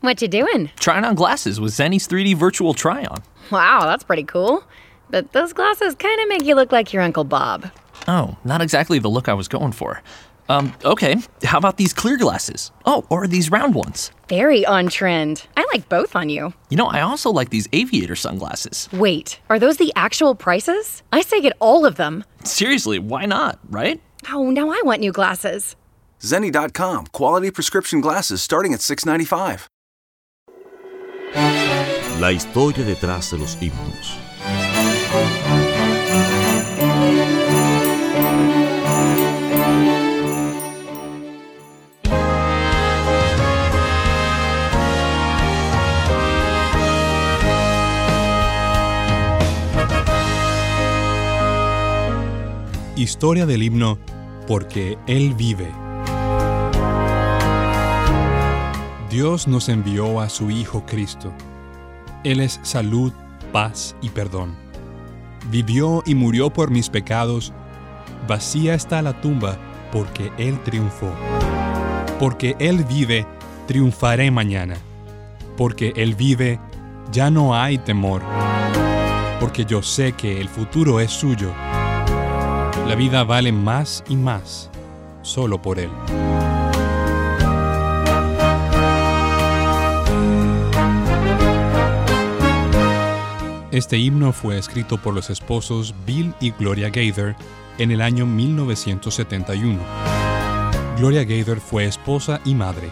What you doing? Trying on glasses with Zenny's 3D virtual try on. Wow, that's pretty cool. But those glasses kind of make you look like your Uncle Bob. Oh, not exactly the look I was going for. Um, okay, how about these clear glasses? Oh, or these round ones? Very on trend. I like both on you. You know, I also like these aviator sunglasses. Wait, are those the actual prices? I say get all of them. Seriously, why not, right? Oh, now I want new glasses. Zenni.com, quality prescription glasses starting at 695. La historia detrás de los himnos. Historia del himno Porque Él vive. Dios nos envió a su Hijo Cristo. Él es salud, paz y perdón. Vivió y murió por mis pecados. Vacía está la tumba porque Él triunfó. Porque Él vive, triunfaré mañana. Porque Él vive, ya no hay temor. Porque yo sé que el futuro es suyo. La vida vale más y más solo por Él. Este himno fue escrito por los esposos Bill y Gloria Gaither en el año 1971. Gloria Gaither fue esposa y madre.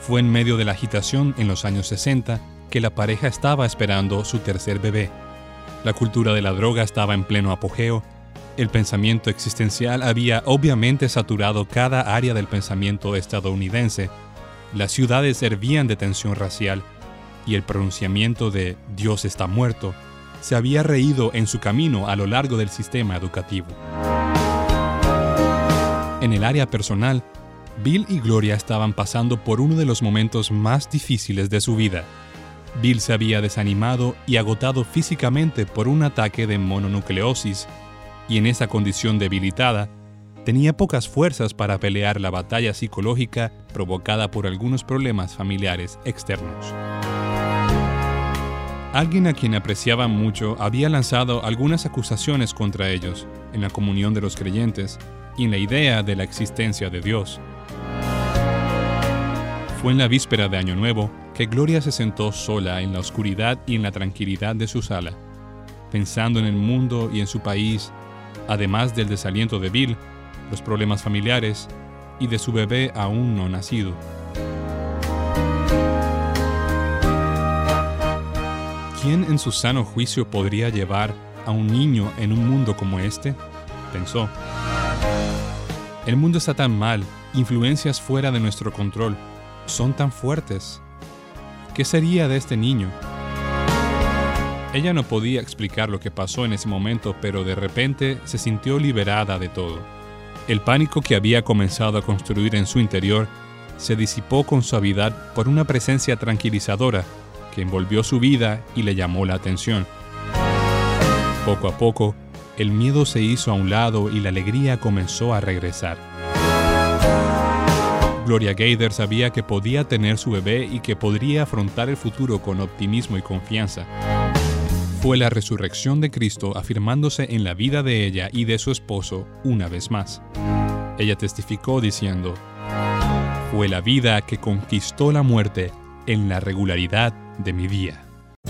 Fue en medio de la agitación en los años 60 que la pareja estaba esperando su tercer bebé. La cultura de la droga estaba en pleno apogeo, el pensamiento existencial había obviamente saturado cada área del pensamiento estadounidense, las ciudades hervían de tensión racial, y el pronunciamiento de Dios está muerto se había reído en su camino a lo largo del sistema educativo. En el área personal, Bill y Gloria estaban pasando por uno de los momentos más difíciles de su vida. Bill se había desanimado y agotado físicamente por un ataque de mononucleosis, y en esa condición debilitada, tenía pocas fuerzas para pelear la batalla psicológica provocada por algunos problemas familiares externos. Alguien a quien apreciaban mucho había lanzado algunas acusaciones contra ellos en la comunión de los creyentes y en la idea de la existencia de Dios. Fue en la víspera de Año Nuevo que Gloria se sentó sola en la oscuridad y en la tranquilidad de su sala, pensando en el mundo y en su país, además del desaliento de Bill, los problemas familiares y de su bebé aún no nacido. ¿Quién en su sano juicio podría llevar a un niño en un mundo como este? pensó. El mundo está tan mal, influencias fuera de nuestro control, son tan fuertes. ¿Qué sería de este niño? Ella no podía explicar lo que pasó en ese momento, pero de repente se sintió liberada de todo. El pánico que había comenzado a construir en su interior se disipó con suavidad por una presencia tranquilizadora que envolvió su vida y le llamó la atención. Poco a poco, el miedo se hizo a un lado y la alegría comenzó a regresar. Gloria Gaither sabía que podía tener su bebé y que podría afrontar el futuro con optimismo y confianza. Fue la resurrección de Cristo afirmándose en la vida de ella y de su esposo una vez más. Ella testificó diciendo, fue la vida que conquistó la muerte en la regularidad de mi día.